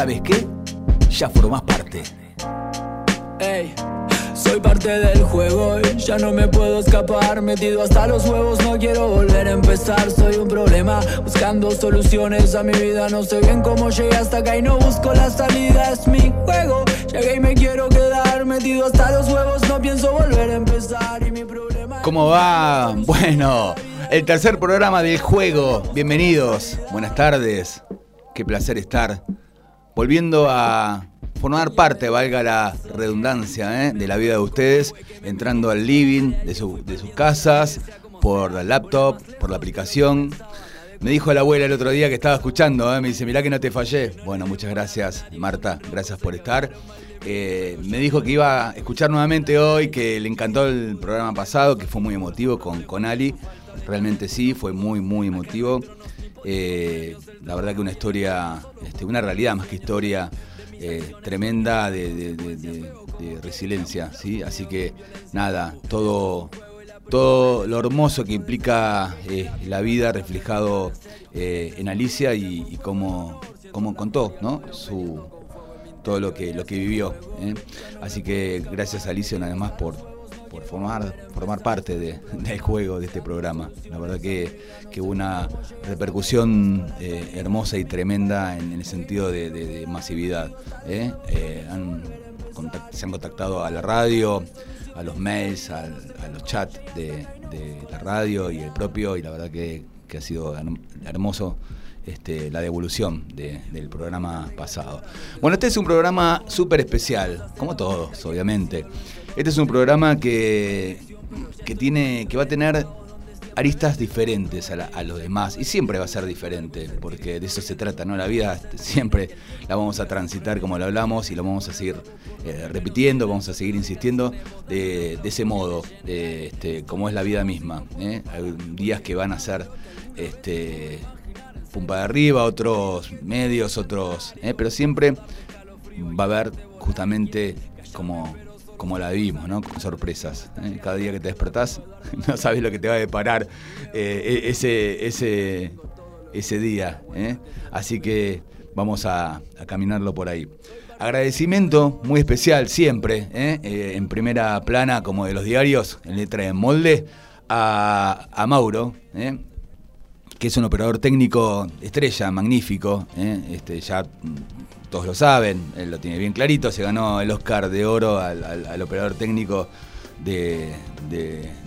¿Sabes qué? Ya formás parte. Ey, soy parte del juego y ya no me puedo escapar. Metido hasta los huevos, no quiero volver a empezar. Soy un problema, buscando soluciones a mi vida. No sé bien cómo llegué hasta acá y no busco la salida. Es mi juego, llegué y me quiero quedar. Metido hasta los huevos, no pienso volver a empezar. Y mi problema. ¿Cómo va? Bueno, el tercer programa del juego. Bienvenidos. Buenas tardes. Qué placer estar volviendo a formar parte, valga la redundancia, ¿eh? de la vida de ustedes, entrando al living de, su- de sus casas, por la laptop, por la aplicación. Me dijo la abuela el otro día que estaba escuchando, ¿eh? me dice, mirá que no te fallé. Bueno, muchas gracias, Marta, gracias por estar. Eh, me dijo que iba a escuchar nuevamente hoy, que le encantó el programa pasado, que fue muy emotivo con, con Ali. Realmente sí, fue muy, muy emotivo. Eh, la verdad que una historia, este, una realidad más que historia eh, tremenda de, resiliencia, ¿sí? Así que nada, todo, todo lo hermoso que implica eh, la vida reflejado en Alicia y, y cómo, cómo contó, ¿no? Su, todo lo que, lo que vivió. Así que gracias Alicia una vez más por, por formar, formar parte de- del juego de este programa. La verdad que, que una repercusión eh, hermosa y tremenda en, el sentido de, masividad. ¿eh? Eh, se han contactado a la radio, a los mails, al- a los chats de, la radio y el propio, y la verdad que, que ha sido herm- hermoso este, la devolución de- del programa pasado. Bueno, este es un programa súper especial, como todos, obviamente. Este es un programa que, que, tiene, que va a tener aristas diferentes a, los demás y siempre va a ser diferente porque de eso se trata, ¿no? La vida siempre la vamos a transitar como lo hablamos y lo vamos a seguir eh, repitiendo, vamos a seguir insistiendo de, ese modo, este, como es la vida misma. ¿eh? Hay días que van a ser este, pumpa de arriba, otros medios, otros, ¿eh? pero siempre va a haber justamente como, como la vimos, ¿no? Con sorpresas. ¿eh? Cada día que te despertás, no sabes lo que te va a deparar eh, e- ese, ese, ese día. ¿eh? Así que vamos a, caminarlo por ahí. Agradecimiento muy especial siempre, en primera plana como de los diarios, en letra de molde, a, a Mauro, que es un operador técnico estrella, magnífico, este, ya todos lo saben, lo tiene bien clarito, se ganó el Oscar de Oro al, operador técnico de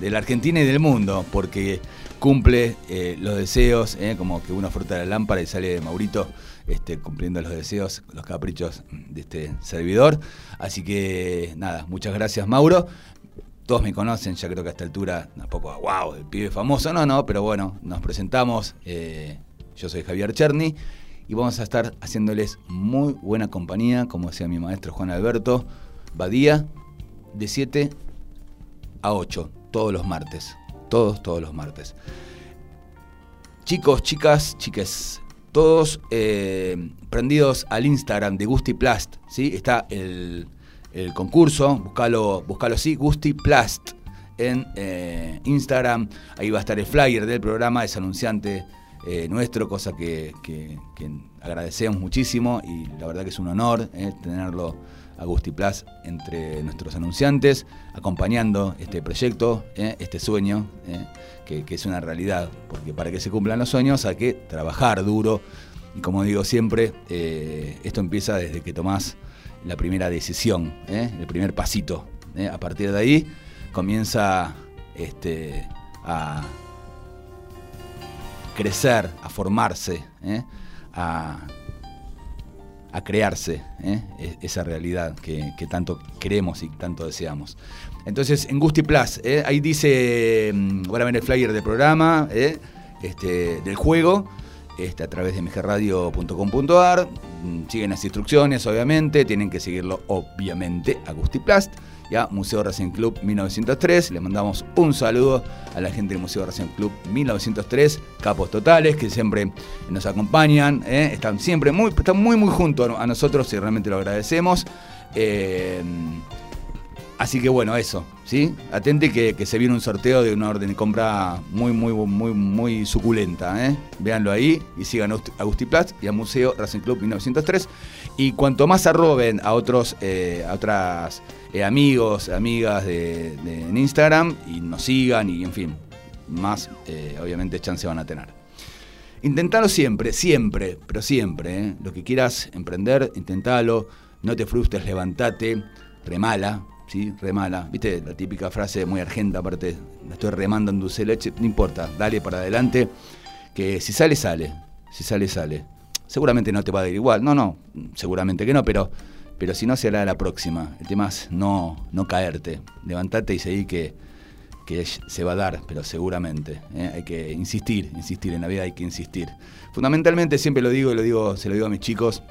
la Argentina y del mundo, porque cumple eh, los deseos, ¿eh? como que uno frota la lámpara y sale Maurito este, cumpliendo los deseos, los caprichos de este servidor. Así que nada, muchas gracias Mauro. Todos me conocen, ya creo que a esta altura, tampoco, wow, el pibe famoso, no, no, pero bueno, nos presentamos. eh, yo soy Javier Cherny y vamos a estar haciéndoles muy buena compañía, como decía mi maestro Juan Alberto Badía, de 7 a 8, todos los martes. Todos, todos los martes. Chicos, chicas, chiques, todos eh, prendidos al Instagram de Gusti Plast, ¿sí? Está el, el concurso, buscalo, buscalo así, Gusti Plast en eh, Instagram. Ahí va a estar el flyer del programa, es anunciante eh, nuestro, cosa que, que- agradecemos muchísimo y la verdad que es un honor eh, tenerlo a Gusti entre nuestros anunciantes, acompañando este proyecto, eh, este sueño, que, que es una realidad, porque para que se cumplan los sueños hay que trabajar duro y como digo siempre, esto empieza desde que tomás la primera decisión, el primer pasito. A partir de ahí comienza este, a crecer, a formarse, eh, a, a crearse eh, e- esa realidad que, tanto queremos y tanto deseamos. Entonces, en Gusti Plus, eh, ahí dice, mm, van a ver el flyer del programa, este, del juego, este, a través de mgradio.com.ar. Mm, Siguen las instrucciones, obviamente, tienen que seguirlo, obviamente, a Gusti Plus. Ya, Museo Racing Club 1903. Le mandamos un saludo a la gente del Museo Racing Club 1903, capos totales que siempre nos acompañan, ¿eh? están siempre muy, están muy, muy junto a nosotros y realmente lo agradecemos. Eh, Así que bueno, eso, ¿sí? Atente que, se viene un sorteo de una orden de compra muy, muy, muy, muy suculenta, ¿eh? Véanlo ahí y sigan a Agustiplatz y a Museo Racing Club 1903. Y cuanto más arroben a otros, eh, a otras eh, amigos, amigas de, en Instagram y nos sigan y en fin, más eh, obviamente chance van a tener. Intentalo siempre, siempre, pero siempre. Lo que quieras emprender, intentalo. No te frustres, levantate, remala, ¿sí? Remala. ¿Viste? La típica frase muy argenta, aparte, la estoy remando en dulce leche. No importa, dale para adelante. Que si sale, sale. Si sale, sale. Seguramente no te va a ir igual. No, no, seguramente que no, pero, pero si no, será la próxima. El tema es no, no caerte. Levantate y seguir que, que se va a dar, pero seguramente. ¿eh? Hay que insistir, insistir. En la vida hay que insistir. Fundamentalmente, siempre lo digo y lo digo, se lo digo a mis chicos,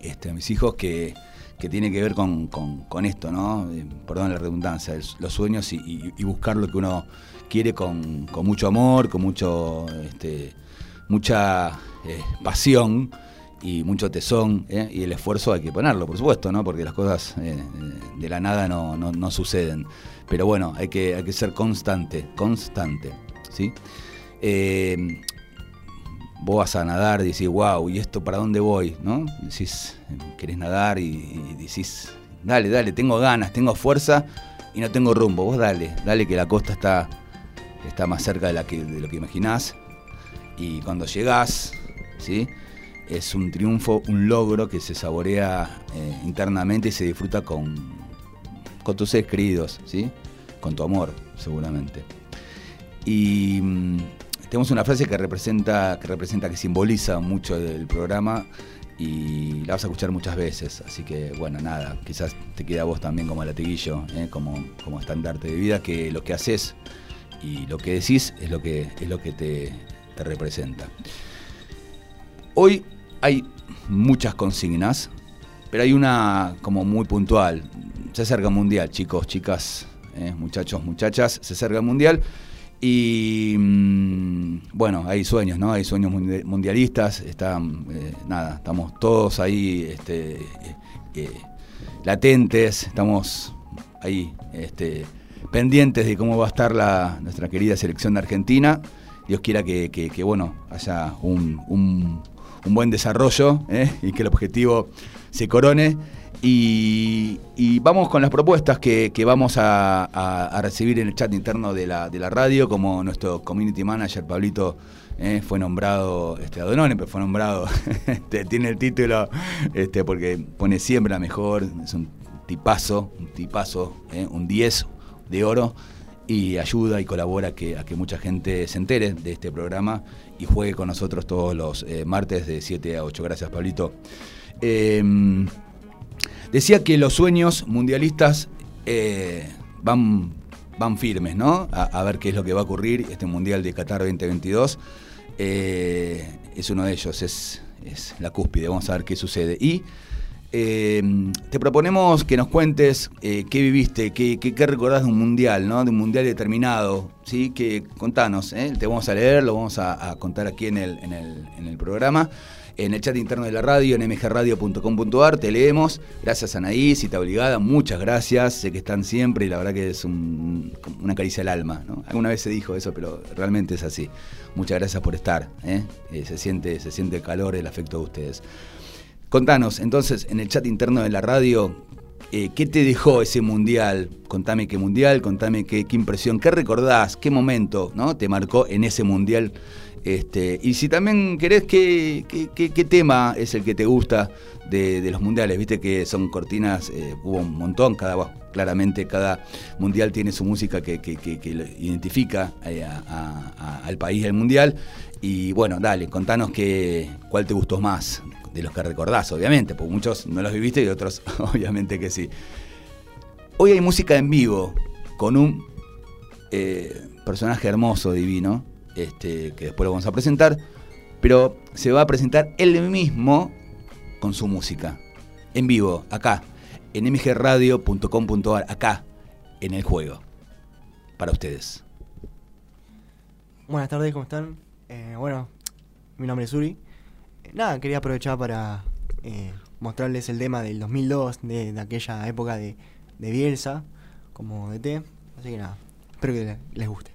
este, a mis hijos, que que tiene que ver con, esto, ¿no? Eh, perdón la redundancia, los sueños y, buscar lo que uno quiere con, mucho amor, con mucho, este, mucha eh, pasión y mucho tesón, ¿eh? y el esfuerzo hay que ponerlo, por supuesto, ¿no? Porque las cosas de la nada no, suceden. Pero bueno, hay que, hay que ser constante, constante, ¿sí? vos vas a nadar y decís, wow, ¿y esto para dónde voy? ¿No? Decís, querés nadar y, decís, dale, dale, tengo ganas, tengo fuerza y no tengo rumbo. Vos dale, dale que la costa está, está más cerca de, la que, de lo que imaginás. Y cuando llegás, es un triunfo, un logro que se saborea eh, internamente y se disfruta con, tus seres queridos, ¿sí? con tu amor, seguramente. Y mm, tenemos una frase que representa, que representa, que simboliza mucho del programa y la vas a escuchar muchas veces. Así que, bueno, nada, quizás te queda a vos también como latiguillo, ¿eh? como, como estandarte de vida, que lo que haces y lo que decís es lo que, es lo que te, te representa. Hoy hay muchas consignas, pero hay una como muy puntual. Se acerca el mundial, chicos, chicas, ¿eh? muchachos, muchachas, se acerca el mundial. Y mm, bueno, hay sueños, ¿no? Hay sueños mundialistas, están, eh, nada, estamos todos ahí este, eh, latentes, estamos ahí este, pendientes de cómo va a estar la, nuestra querida selección de Argentina. Dios quiera que, bueno, haya un, buen desarrollo y que el objetivo se corone. Y, vamos con las propuestas que, vamos a, recibir en el chat interno de la, de la radio, como nuestro community manager Pablito eh, fue nombrado, este, Adonone, pero fue nombrado, este, tiene el título, este, porque pone siempre la mejor, es un tipazo, un tipazo, eh, un 10 de oro y ayuda y colabora que, a que mucha gente se entere de este programa y juegue con nosotros todos los eh, martes de 7 a 8. Gracias, Pablito. Em, Decía que los sueños mundialistas eh, van, van firmes, ¿no? A, ver qué es lo que va a ocurrir este Mundial de Qatar 2022. Eh, es uno de ellos, es, la cúspide, vamos a ver qué sucede. Y eh, te proponemos que nos cuentes qué viviste, qué, qué, recordás de un mundial, ¿no? De un mundial determinado, ¿sí? Que contanos, te vamos a leer, lo vamos a, contar aquí en el, en el, en el programa en el chat interno de la radio, en mgradio.com.ar, te leemos. Gracias Anaí, cita obligada, muchas gracias, sé que están siempre y la verdad que es una caricia al alma. Alguna vez se dijo eso, pero realmente es así. Muchas gracias por estar, ¿eh? Eh, se, siente, se siente el calor, el afecto de ustedes. Contanos, entonces, en el chat interno de la radio, eh, ¿qué te dejó ese mundial? Contame qué mundial, contame qué, impresión, qué recordás, qué momento ¿no? te marcó en ese mundial este, y si también querés, ¿qué, qué, tema es el que te gusta de, los mundiales? Viste que son cortinas, eh, hubo un montón, cada, claramente cada mundial tiene su música que, identifica eh, al país del mundial. Y bueno, dale, contanos que, cuál te gustó más, de los que recordás, obviamente, porque muchos no los viviste y otros obviamente que sí. Hoy hay música en vivo con un eh, personaje hermoso, divino, este, que después lo vamos a presentar, pero se va a presentar él mismo con su música, en vivo, acá, en mgradio.com.ar, acá, en el juego, para ustedes. Buenas tardes, ¿cómo están? Eh, bueno, mi nombre es Uri. Nada, quería aprovechar para eh, mostrarles el tema del 2002, de, aquella época de, de Bielsa. como DT. Así que nada, espero que les guste.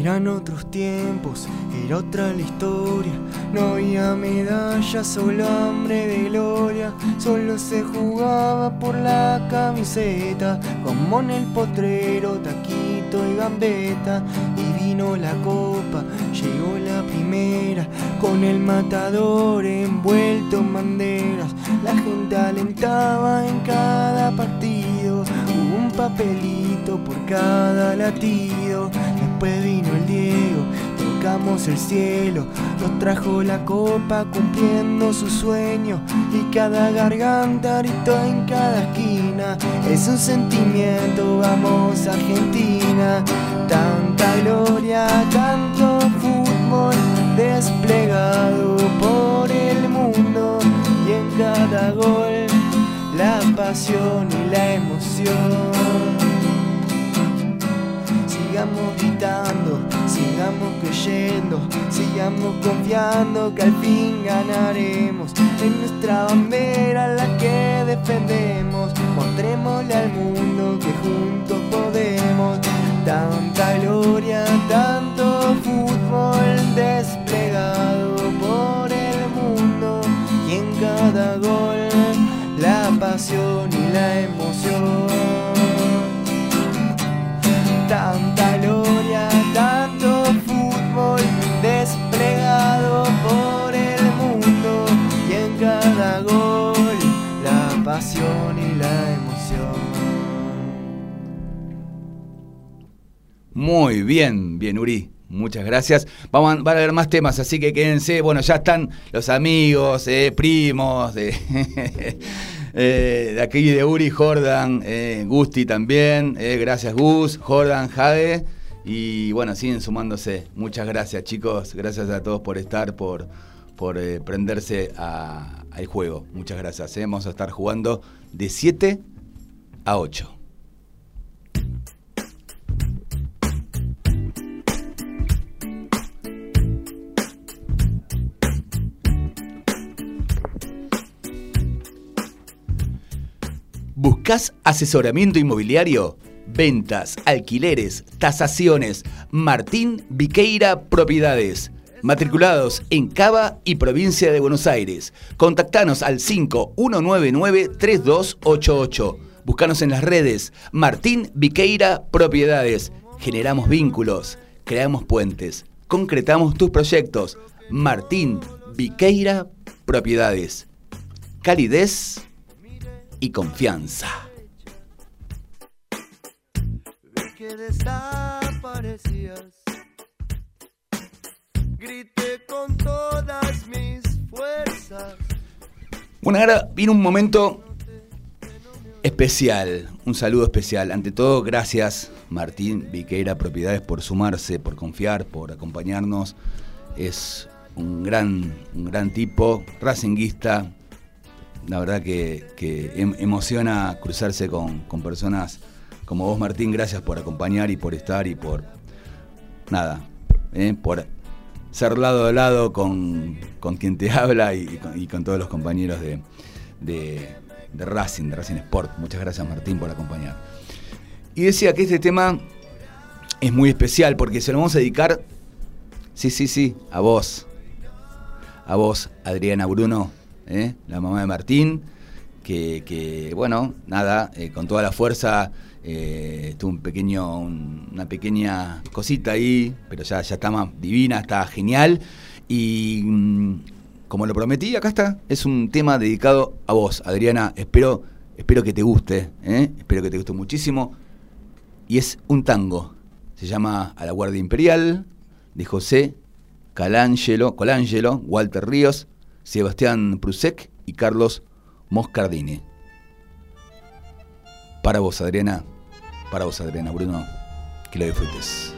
Eran otros tiempos, era otra la historia. No había medallas, solo hambre de gloria. Solo se jugaba por la camiseta, como en el potrero, taquito y gambeta. Vino la copa, llegó la primera, con el matador envuelto en banderas. La gente alentaba en cada partido, hubo un papelito por cada latido. Después vino el Diego, tocamos el cielo, nos trajo la copa cumpliendo su sueño. Y cada garganta gritó en cada esquina. Es un sentimiento, vamos Argentina, tanta gloria, tanto fútbol desplegado por el mundo. Y en cada gol la pasión y la emoción. Sigamos gritando, sigamos creyendo, sigamos confiando que al fin ganaremos. En nuestra bandera la que defendemos, mostrémosle al mundo que juntos podemos. Tanta gloria, tanto fútbol desplegado por el mundo y en cada gol la pasión y la emoción tanta Muy bien, bien Uri. Muchas gracias. Vamos van a haber más temas, así que quédense. Bueno, ya están los amigos, eh, primos, de, eh, de aquí de Uri, Jordan, eh, Gusti también. eh, gracias Gus, Jordan, Jade. Y bueno, siguen sumándose. Muchas gracias chicos. Gracias a todos por estar, por, por eh, prenderse a- al juego. Muchas gracias. eh. Vamos a estar jugando de 7 a 8. ¿Buscas asesoramiento inmobiliario? Ventas, alquileres, tasaciones. Martín Viqueira Propiedades. Matriculados en Cava y provincia de Buenos Aires. Contactanos al 5199-3288. Buscanos en las redes. Martín Viqueira Propiedades. Generamos vínculos, creamos puentes, concretamos tus proyectos. Martín Viqueira Propiedades. Calidez y confianza. Que desaparecías. Grité con todas mis fuerzas. Bueno, ahora viene un momento especial, un saludo especial. Ante todo, gracias Martín Viqueira Propiedades por sumarse, por confiar, por acompañarnos. Es un gran, un gran tipo, racinguista. La verdad que, em- emociona cruzarse con, personas como vos, Martín. Gracias por acompañar y por estar y por, nada, eh, por ser lado a lado con, con quien te habla y, y con, y con todos los compañeros de, de, de Racing, de Racing Sport. Muchas gracias Martín por acompañar. Y decía que este tema es muy especial porque se lo vamos a dedicar, sí, sí, sí, a vos. A vos, Adriana Bruno, ¿eh? la mamá de Martín, que, que, bueno, nada, eh, con toda la fuerza eh, tuvo un pequeño, un- una pequeña cosita ahí, pero ya, ya está más divina, está genial. Y mm, como lo prometí, acá está, es un tema dedicado a vos, Adriana. Espero, espero que te guste, espero que te guste muchísimo. Y es un tango, se llama A la Guardia Imperial, de José Calangelo, Colangelo, Walter Ríos, Sebastián Prusek y Carlos Moscardini. Para vos, Adriana, para vos, Adriana Bruno, que lo disfrutes.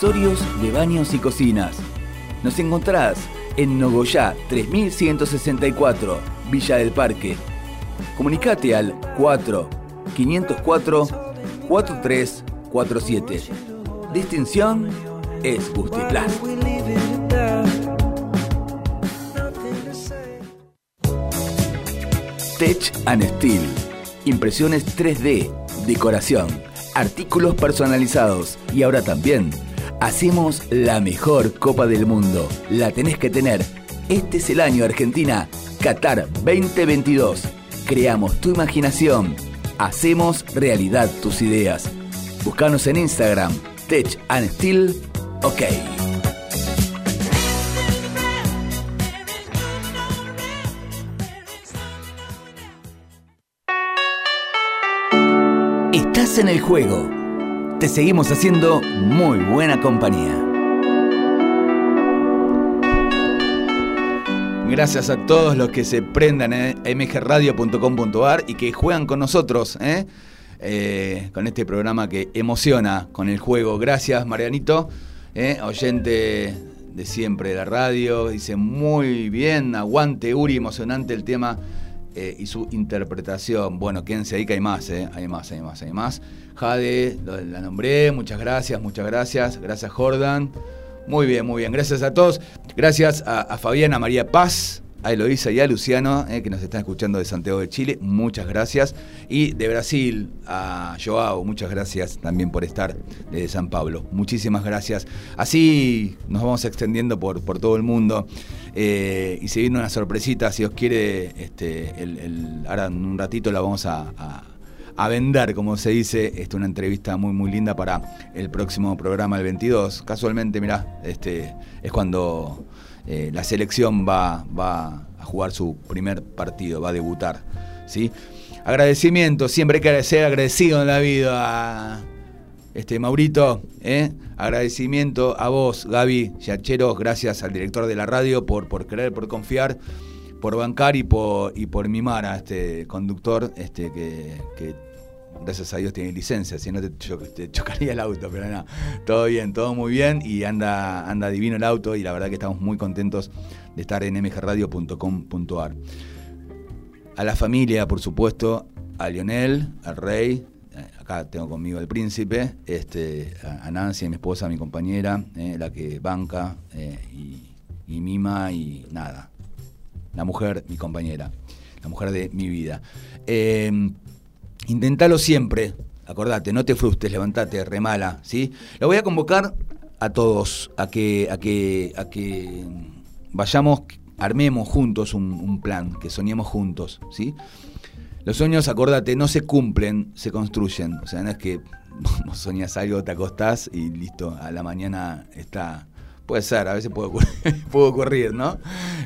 Accesorios de baños y cocinas. Nos encontrás en Nogoyá 3164, Villa del Parque. Comunicate al 4 504 4347. Distinción es Gustiplas. Tech and Steel. Impresiones 3D, decoración, artículos personalizados y ahora también hacemos la mejor Copa del Mundo. La tenés que tener. Este es el año Argentina, Qatar 2022. Creamos tu imaginación. Hacemos realidad tus ideas. Búscanos en Instagram, Tech and Steel. OK. Estás en el juego. Te seguimos haciendo muy buena compañía. Gracias a todos los que se prendan en mgradio.com.ar y que juegan con nosotros, ¿eh? Eh, con este programa que emociona con el juego. Gracias, Marianito, ¿eh? oyente de siempre de la radio. Dice muy bien, aguante, Uri, emocionante el tema y su interpretación. Bueno, quédense ahí que hay más, hay más, hay más, hay más. Jade, la nombré, muchas gracias, muchas gracias. Gracias, Jordan. Muy bien, muy bien. Gracias a todos. Gracias a, a Fabiana María Paz, a Eloísa y a Luciano, eh, que nos están escuchando de Santiago de Chile. Muchas gracias. Y de Brasil, a Joao, muchas gracias también por estar de San Pablo. Muchísimas gracias. Así nos vamos extendiendo por, por todo el mundo. Eh, y se viene una sorpresita, si os quiere, este, ahora en un ratito la vamos a, vender, como se dice, este, una entrevista muy muy linda para el próximo programa, el 22. Casualmente, mirá, este, es cuando eh, la selección va, va a jugar su primer partido, va a debutar. ¿sí? Agradecimiento, siempre hay que ser agradecido en la vida. Este, Maurito, ¿eh? agradecimiento a vos, Gaby Yacheros, gracias al director de la radio por, por querer, por confiar, por bancar y por, y por mimar a este conductor este, que gracias a Dios tiene licencia, si no te, chocaría el auto, pero no, todo bien, todo muy bien y anda, anda divino el auto y la verdad que estamos muy contentos de estar en mgradio.com.ar. A la familia, por supuesto, a Lionel, al Rey, eh, acá tengo conmigo al príncipe, este, a Nancy, mi esposa, mi compañera, eh, la que banca eh, y, y mima y nada. La mujer, mi compañera, la mujer de mi vida. Eh, Intentalo siempre, acordate, no te frustres, levantate, remala, ¿sí? Lo voy a convocar a todos a que, a que, a que vayamos, armemos juntos un, plan, que soñemos juntos, ¿sí? Los sueños, acordate, no se cumplen, se construyen. O sea, no es que vos soñas algo, te acostás y listo, a la mañana está Puede ser, a veces puede ocurrir, ¿no?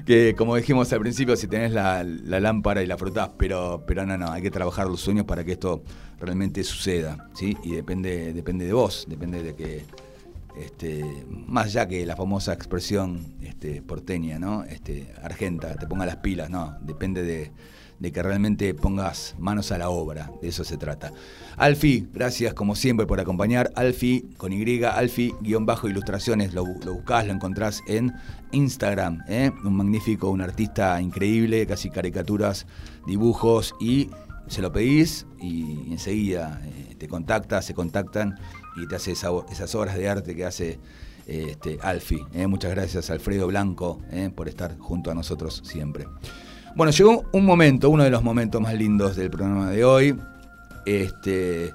Que como dijimos al principio, si tenés la, lámpara y la frotás, pero, pero no, no, hay que trabajar los sueños para que esto realmente suceda, ¿sí? Y depende, depende de vos, depende de que, este, más allá que la famosa expresión este, porteña, ¿no? Este, argenta, te ponga las pilas, no, depende de de que realmente pongas manos a la obra, de eso se trata. Alfi, gracias como siempre por acompañar. Alfi con Y, Alfi-ilustraciones, lo, lo, buscás, lo encontrás en Instagram. ¿eh? Un magnífico, un artista increíble, casi caricaturas, dibujos y se lo pedís y enseguida eh, te contacta, se contactan y te hace esas obras de arte que hace este, Alfi. ¿eh? Muchas gracias Alfredo Blanco por estar junto a nosotros siempre. Bueno, llegó un momento, uno de los momentos más lindos del programa de hoy. Este.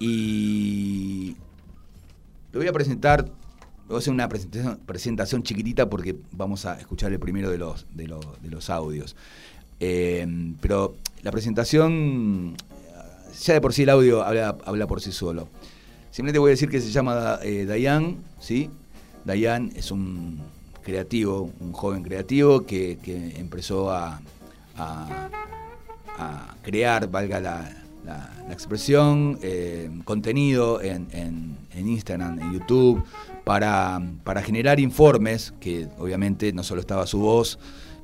Y. Lo voy a presentar. Voy a hacer una presentación, presentación chiquitita porque vamos a escuchar el primero de los, de los, audios. Eh, pero la presentación. Ya de por sí el audio habla, habla por sí solo. Simplemente voy a decir que se llama eh, Dayan, ¿sí? Dayan es un creativo, un joven creativo que, empezó a, crear, valga la, expresión, eh, contenido en, Instagram, en YouTube, para, generar informes, que obviamente no solo estaba su voz,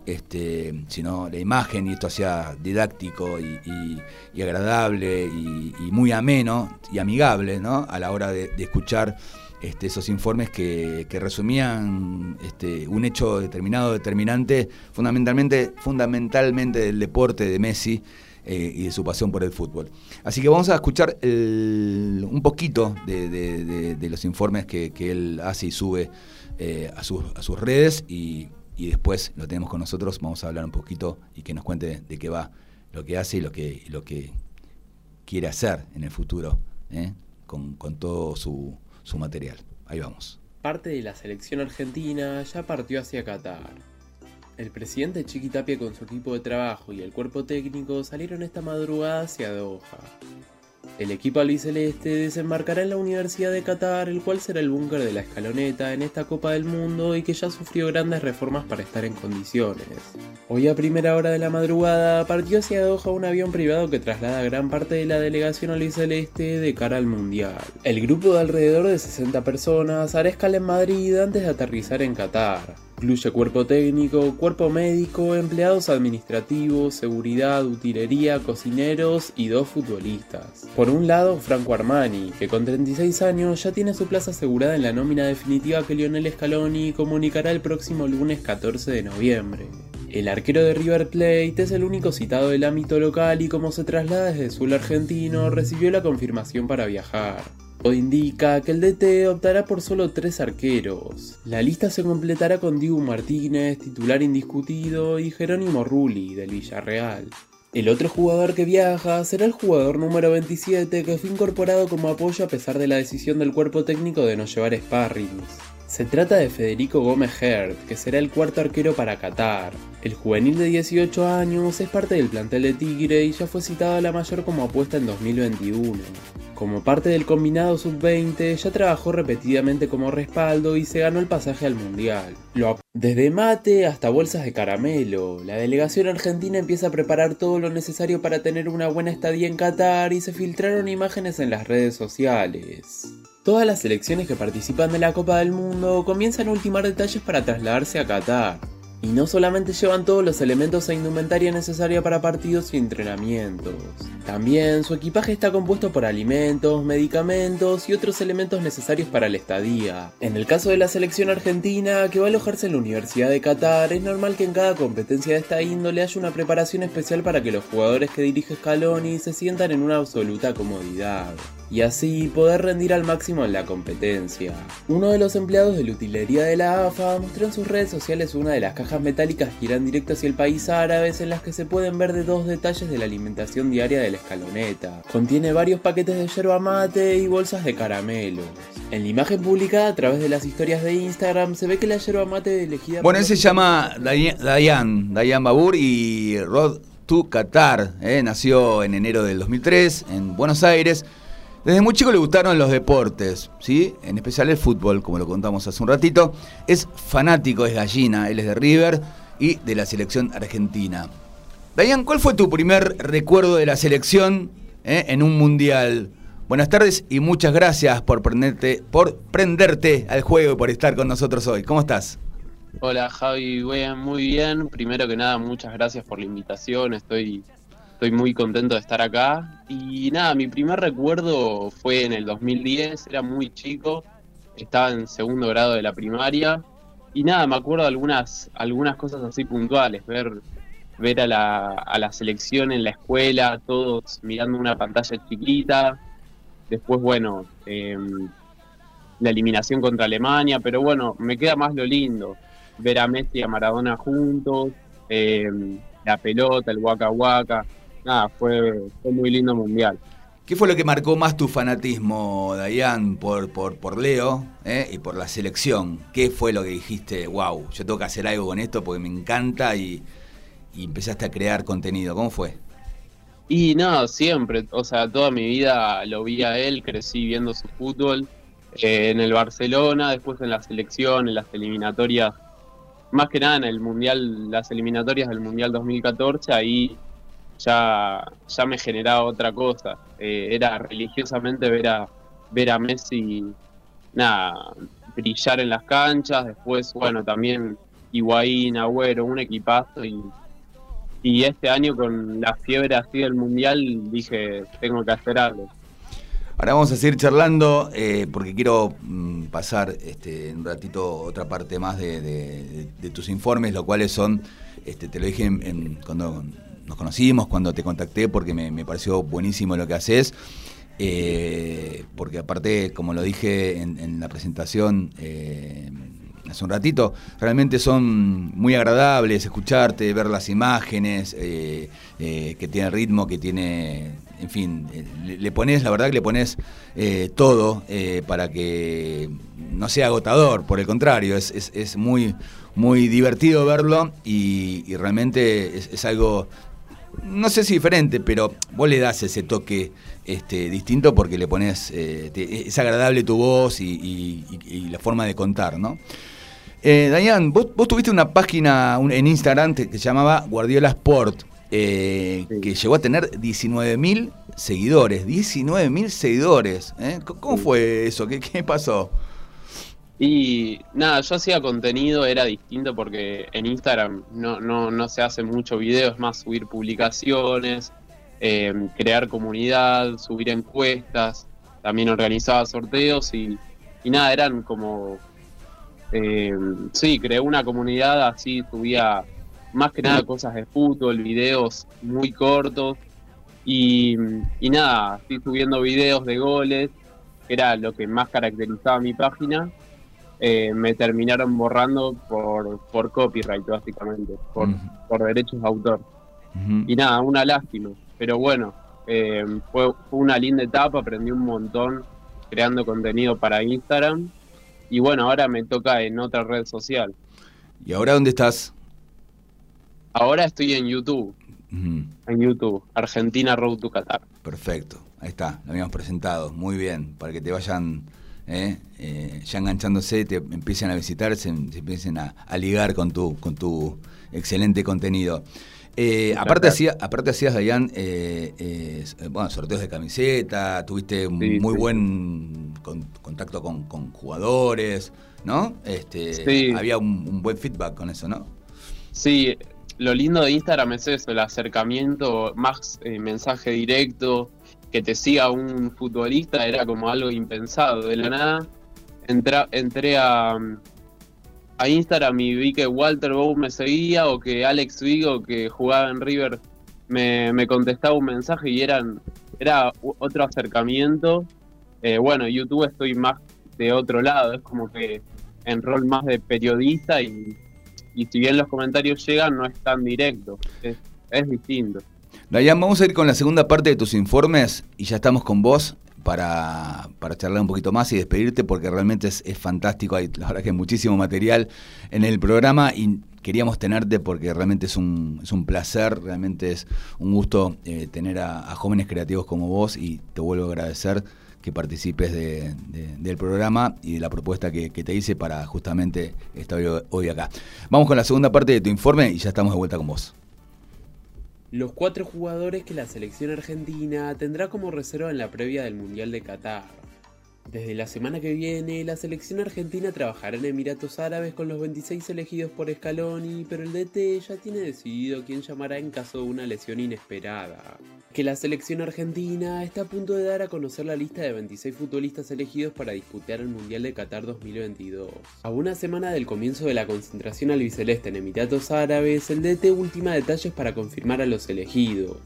este, sino la imagen, y esto hacía didáctico y, agradable y, muy ameno y amigable ¿no? a la hora de, escuchar este, esos informes que, que resumían este, un hecho determinado, determinante, fundamentalmente, fundamentalmente del deporte de Messi eh, y de su pasión por el fútbol. Así que vamos a escuchar un poquito de, de- los informes que, que él hace y sube eh, a, sus, a sus redes y, y después lo tenemos con nosotros, vamos a hablar un poquito y que nos cuente de qué va lo que hace y lo que, lo que quiere hacer en el futuro ¿eh? con, con todo su, su material. Ahí vamos. Parte de la selección argentina ya partió hacia Qatar. El presidente Chiqui Tapia con su equipo de trabajo y el cuerpo técnico salieron esta madrugada hacia Doha. El equipo albiceleste desembarcará en la Universidad de Qatar, el cual será el búnker de la escaloneta en esta Copa del Mundo y que ya sufrió grandes reformas para estar en condiciones. Hoy a primera hora de la madrugada partió hacia Doha un avión privado que traslada gran parte de la delegación albiceleste de cara al Mundial. El grupo de alrededor de 60 personas hará escala en Madrid antes de aterrizar en Qatar. Incluye cuerpo técnico, cuerpo médico, empleados administrativos, seguridad, utilería, cocineros y dos futbolistas. Por un lado, Franco Armani, que con 36 años ya tiene su plaza asegurada en la nómina definitiva que Lionel Scaloni comunicará el próximo lunes 14 de noviembre. El arquero de River Plate es el único citado del ámbito local y como se traslada desde suelo argentino, recibió la confirmación para viajar. Todo indica que el DT optará por solo tres arqueros. La lista se completará con Dibu Martínez, titular indiscutido, y Jerónimo Rulli, del Villarreal. El otro jugador que viaja será el jugador número 27 que fue incorporado como apoyo a pesar de la decisión del cuerpo técnico de no llevar sparrings. Se trata de Federico Gómez Hert, que será el cuarto arquero para Qatar. El juvenil de 18 años es parte del plantel de Tigre y ya fue citado a la mayor como apuesta en 2021. Como parte del combinado sub-20, ya trabajó repetidamente como respaldo y se ganó el pasaje al Mundial. Desde mate hasta bolsas de caramelo, la delegación argentina empieza a preparar todo lo necesario para tener una buena estadía en Qatar y se filtraron imágenes en las redes sociales. Todas las selecciones que participan de la Copa del Mundo comienzan a ultimar detalles para trasladarse a Qatar. Y no solamente llevan todos los elementos e indumentaria necesaria para partidos y entrenamientos. También su equipaje está compuesto por alimentos, medicamentos y otros elementos necesarios para la estadía. En el caso de la selección argentina, que va a alojarse en la Universidad de Qatar, es normal que en cada competencia de esta índole haya una preparación especial para que los jugadores que dirige Scaloni se sientan en una absoluta comodidad y así poder rendir al máximo en la competencia. Uno de los empleados de la utilería de la AFA mostró en sus redes sociales una de las cajas metálicas que irán directo hacia el país árabes en las que se pueden ver de dos detalles de la alimentación diaria de la escaloneta. Contiene varios paquetes de yerba mate y bolsas de caramelos. En la imagen publicada a través de las historias de Instagram se ve que la yerba mate elegida Bueno, él se llama Dayan, Dayan, Babur y Rod to Qatar. ¿eh? Nació en enero del 2003 en Buenos Aires. Desde muy chico le gustaron los deportes, ¿sí? En especial el fútbol, como lo contamos hace un ratito. Es fanático, es gallina, él es de River y de la selección argentina. Dayan, ¿cuál fue tu primer recuerdo de la selección eh, en un mundial? Buenas tardes y muchas gracias por prenderte, por prenderte al juego y por estar con nosotros hoy. ¿Cómo estás? Hola Javi, muy bien. Primero que nada, muchas gracias por la invitación. Estoy, estoy muy contento de estar acá. Y nada, mi primer recuerdo fue en el 2010, era muy chico, estaba en segundo grado de la primaria. Y nada, me acuerdo de algunas, algunas cosas así puntuales, ver, ver a, la, a la selección en la escuela, todos mirando una pantalla chiquita. Después, bueno, em, la eliminación contra Alemania, pero bueno, me queda más lo lindo, ver a Messi y a Maradona juntos, eh, la pelota, el Waka Waka, nada, fue, fue muy lindo mundial. ¿Qué fue lo que marcó más tu fanatismo, Dayan, por, por, por Leo eh, y por la selección? ¿Qué fue lo que dijiste, wow, yo tengo que hacer algo con esto porque me encanta y, y empezaste a crear contenido? ¿Cómo fue? Y nada, siempre, o sea, toda mi vida lo vi a él, crecí viendo su fútbol, eh, en el Barcelona, después en la selección, en las eliminatorias, más que nada en el Mundial, las eliminatorias del Mundial 2014, ahí ya, ya me generaba otra cosa. Eh, era religiosamente ver a, ver a Messi, nada, brillar en las canchas, después, bueno, también Higuaín, Agüero, un equipazo y, y este año con la fiebre así del Mundial dije, tengo que hacer algo. Ahora vamos a seguir charlando eh, porque quiero mm, pasar este, en un ratito otra parte más de, de- tus informes, lo cuales son, este, te lo dije en- en- cuando nos conocimos, cuando te contacté, porque me, pareció buenísimo lo que haces. eh, porque aparte, como lo dije en, la presentación eh, hace un ratito, realmente son muy agradables escucharte, ver las imágenes, eh, que tiene ritmo, que tiene, en fin, le, pones, la verdad que le pones todo para que no sea agotador, por el contrario, es, es- muy, muy divertido verlo y, realmente es algo no sé si diferente, pero vos le das ese toque este, distinto porque le pones, eh, te- es agradable tu voz y, y- y- y la forma de contar, ¿no? Eh, Dayan, vos, vos tuviste una página un- en Instagram que se llamaba Guardiola Sport, eh, Sí. que llegó a tener 19.000 seguidores, 19.000 seguidores. ¿eh? ¿Cómo Sí. fue eso? ¿Qué, qué pasó? Y nada, yo hacía contenido, era distinto porque en Instagram no, no, no se hace mucho video, es más subir publicaciones, eh, crear comunidad, subir encuestas, también organizaba sorteos y, y nada, eran como... eh, sí, creé una comunidad así, subía más que nada cosas de fútbol, videos muy cortos y, y nada, estoy subiendo videos de goles, era lo que más caracterizaba mi página eh, me terminaron borrando por, por copyright, básicamente, por, por derechos de autor. Y nada, una lástima. Pero bueno, eh, fue, fue una linda etapa, aprendí un montón creando contenido para Instagram. Y bueno, ahora me toca en otra red social. ¿Y ahora dónde estás? Ahora estoy en YouTube, en YouTube, Argentina Road to Qatar. Perfecto, ahí está, lo habíamos presentado, muy bien, para que te vayan eh, eh, ya enganchándose, te empiecen a visitar, se, se empiecen a, a ligar con tu, con tu excelente contenido. Eh, aparte, hacía, aparte hacías, Dayan, eh, bueno, sorteos de camiseta, tuviste un Sí, muy sí. buen con- contacto con, con jugadores, ¿no? Este, Sí. Había un, un buen feedback con eso, ¿no? Sí, lo lindo de Instagram es eso, el acercamiento, más eh, mensaje directo, que te siga un futbolista era como algo impensado. De la nada entré a, a Instagram y vi que Walter Bow me seguía o que Alex Vigo, que jugaba en River, me, me contestaba un mensaje y eran, era otro acercamiento. Eh, bueno, YouTube estoy más de otro lado, es como que en rol más de periodista y y si bien los comentarios llegan, no es tan directo, es, es distinto. Dayan, vamos a ir con la segunda parte de tus informes y ya estamos con vos para, para charlar un poquito más y despedirte porque realmente es, es fantástico. Hay, la verdad que hay muchísimo material en el programa y queríamos tenerte porque realmente es un, es un placer, realmente es un gusto eh, tener a, jóvenes creativos como vos y te vuelvo a agradecer que participes de- de- del programa y de la propuesta que, te hice para justamente estar hoy acá. Vamos con la segunda parte de tu informe y ya estamos de vuelta con vos. Los cuatro jugadores que la selección argentina tendrá como reserva en la previa del Mundial de Qatar. Desde la semana que viene, la selección argentina trabajará en Emiratos Árabes con los 26 elegidos por Scaloni, pero el DT ya tiene decidido quién llamará en caso de una lesión inesperada. Que la selección argentina está a punto de dar a conocer la lista de 26 futbolistas elegidos para disputar el Mundial de Qatar 2022. A una semana del comienzo de la concentración albiceleste en Emiratos Árabes, el DT ultima detalles para confirmar a los elegidos.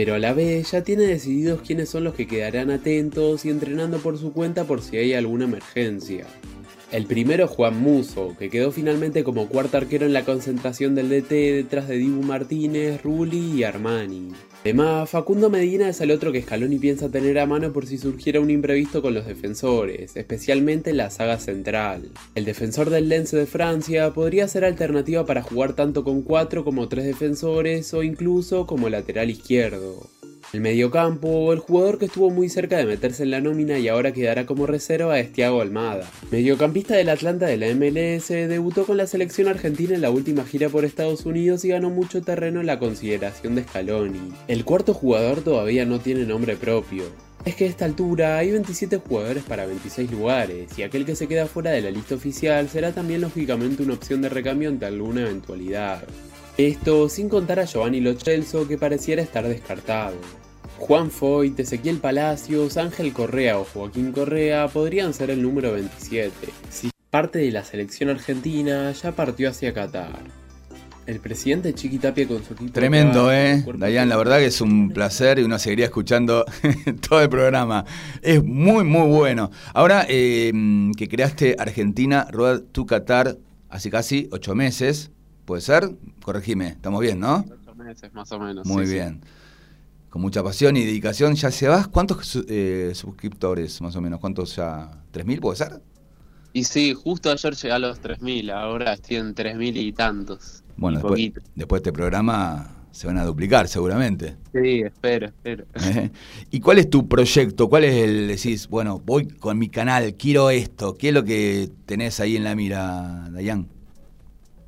Pero a la vez ya tiene decididos quiénes son los que quedarán atentos y entrenando por su cuenta por si hay alguna emergencia. El primero Juan Muso, que quedó finalmente como cuarto arquero en la concentración del DT detrás de Dibu Martínez, Rulli y Armani. Además, Facundo Medina es el otro que Scaloni piensa tener a mano por si surgiera un imprevisto con los defensores, especialmente en la saga central. El defensor del Lens de Francia podría ser alternativa para jugar tanto con 4 como 3 defensores o incluso como lateral izquierdo. El mediocampo, el jugador que estuvo muy cerca de meterse en la nómina y ahora quedará como reserva es Thiago Almada. Mediocampista del Atlanta de la MLS, debutó con la selección argentina en la última gira por Estados Unidos y ganó mucho terreno en la consideración de Scaloni. El cuarto jugador todavía no tiene nombre propio. Es que a esta altura hay 27 jugadores para 26 lugares, y aquel que se queda fuera de la lista oficial será también lógicamente una opción de recambio ante alguna eventualidad. Esto sin contar a Giovanni Lo Celso que pareciera estar descartado. Juan Foyt, Ezequiel Palacios, Ángel Correa o Joaquín Correa podrían ser el número 27. Si parte de la selección argentina ya partió hacia Qatar. El presidente Chiquitapia con su equipo. Tremendo, ¿eh? Dayan, la verdad que es un placer y uno seguiría escuchando todo el programa. Es muy, muy bueno. Ahora eh, que creaste Argentina Road to Qatar hace casi ocho meses, ¿puede ser? Corregime, estamos bien, ¿no? Ocho meses más o menos. Muy bien. Con mucha pasión y dedicación, ¿ya se vas? ¿Cuántos eh, suscriptores más o menos? ¿Cuántos ya? ¿3.000 puede ser? Y sí, justo ayer llegué a los 3.000, ahora estoy en 3.000 y tantos. Bueno, después, después, de este programa se van a duplicar seguramente. Sí, espero, espero. ¿Y cuál es tu proyecto? ¿Cuál es el, decís, bueno, voy con mi canal, quiero esto? ¿Qué es lo que tenés ahí en la mira, Dayan?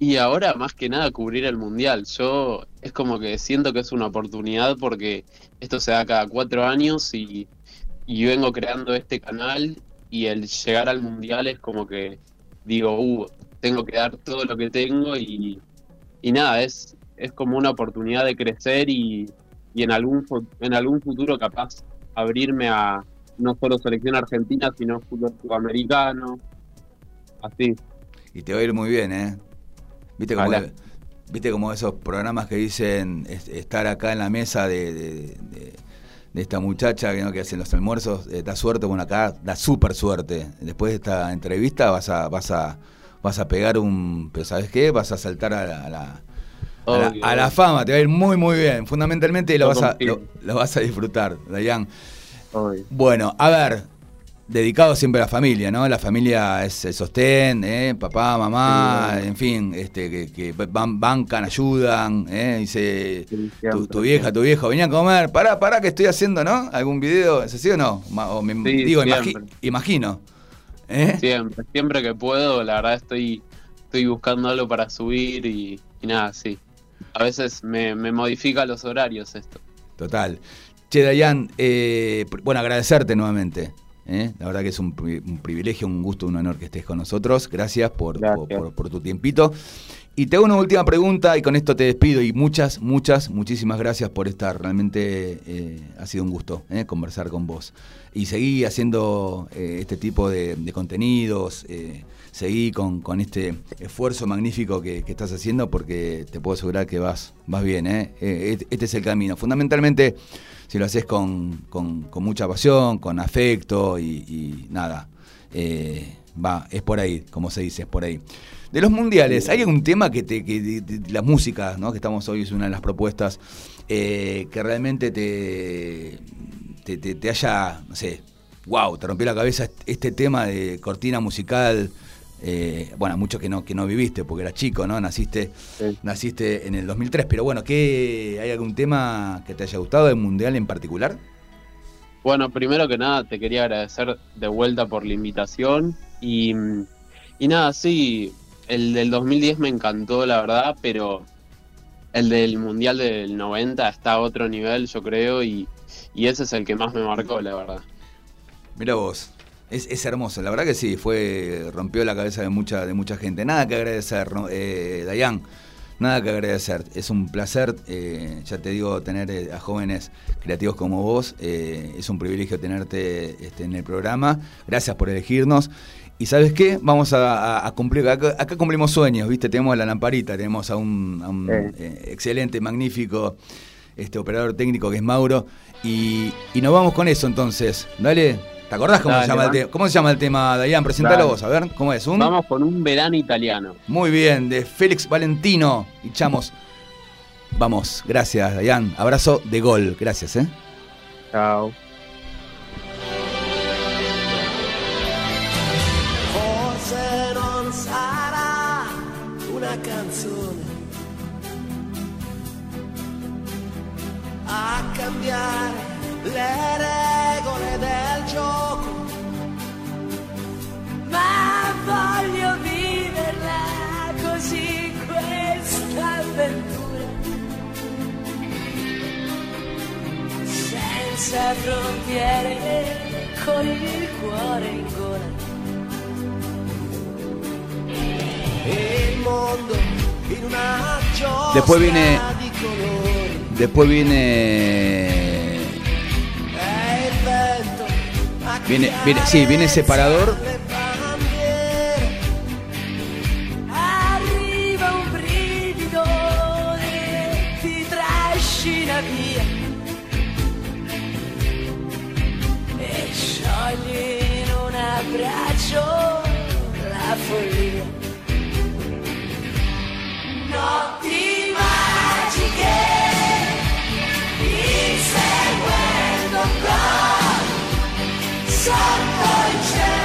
Y ahora más que nada cubrir el mundial. Yo es como que siento que es una oportunidad porque esto se da cada cuatro años y, y vengo creando este canal y el llegar al mundial es como que digo, uh, tengo que dar todo lo que tengo y, y nada, es, es como una oportunidad de crecer y, y en, algún, en algún futuro capaz abrirme a no solo selección argentina, sino fútbol sudamericano, así. Y te va a ir muy bien, ¿eh? ¿Viste como, ¿viste como esos programas que dicen estar acá en la mesa de, de, esta muchacha que, ¿no? que hacen los almuerzos? Eh, da suerte, bueno, acá da súper suerte. Después de esta entrevista vas a... Vas a vas a pegar un. Pero ¿sabes qué? Vas a saltar a la, a la, fama, te va a ir muy, muy bien. Fundamentalmente lo, vas, a, lo, vas a disfrutar, Dayan. Bueno, a ver, dedicado siempre a la familia, ¿no? La familia es el sostén, ¿eh? papá, mamá, en fin, este, que, van, bancan, ayudan, ¿eh? dice tu, vieja, tu viejo, venía a comer, pará, pará, que estoy haciendo, ¿no? ¿Algún video? ¿Es así o no? O me, digo, imagino. ¿Eh? Siempre, siempre que puedo, la verdad estoy, estoy buscando algo para subir y, nada, sí. A veces me, modifica los horarios esto. Total. Che, Dayan, eh, bueno, agradecerte nuevamente. ¿Eh? La verdad que es un, privilegio, un gusto, un honor que estés con nosotros. Gracias por, por, tu tiempito. Y te hago una última pregunta y con esto te despido. Y muchas, muchas, muchísimas gracias por estar. Realmente ha sido un gusto conversar con vos y seguí haciendo eh, este tipo de, contenidos, eh, seguí con, este esfuerzo magnífico que, estás haciendo porque te puedo asegurar que vas, vas bien. ¿eh? este es el camino. Fundamentalmente, si lo haces con, mucha pasión, con afecto y, nada, va, es por ahí, como se dice, es por ahí. De los mundiales, ¿hay algún tema que te, que de, la música, ¿no? que estamos hoy, es una de las propuestas, que realmente te, te, haya, no sé, wow, te rompió la cabeza este tema de cortina musical. Eh, bueno, mucho que no, que no viviste porque eras chico, ¿no? Naciste, naciste en el 2003, pero bueno, ¿qué, ¿hay algún tema que te haya gustado del Mundial en particular? Bueno, primero que nada te quería agradecer de vuelta por la invitación y, y nada, sí, el del 2010 me encantó, la verdad, pero el del Mundial del 90 está a otro nivel, yo creo, y, y ese es el que más me marcó, la verdad. Mira vos, es, hermoso, la verdad que sí, fue rompió la cabeza de mucha, de mucha gente. Nada que agradecer, eh, Dayan, nada que agradecer. Es un placer, eh, ya te digo, tener eh, a jóvenes creativos como vos. Eh, es un privilegio tenerte este, en el programa. Gracias por elegirnos. Y sabes qué, vamos a, cumplir, acá, cumplimos sueños, ¿viste? Tenemos la lamparita, tenemos a un, excelente, magnífico este operador técnico que es Mauro. Y, nos vamos con eso entonces. Dale. ¿Te acordás cómo, se, llama el cómo se llama el tema, Dayan? Presentalo vos, a ver, ¿cómo es? Vamos con un verano italiano. Muy bien, de Félix Valentino. Y chamos. Vamos, gracias, Dayan. Abrazo de gol. Gracias, ¿eh? Chao. una canzone a cambiare le regole senza frontiere con il cuore in gola. Después viene. Después viene. Viene, viene, sí, viene separador abbraccio la follia. Notti magiche, inseguendo con sotto il cielo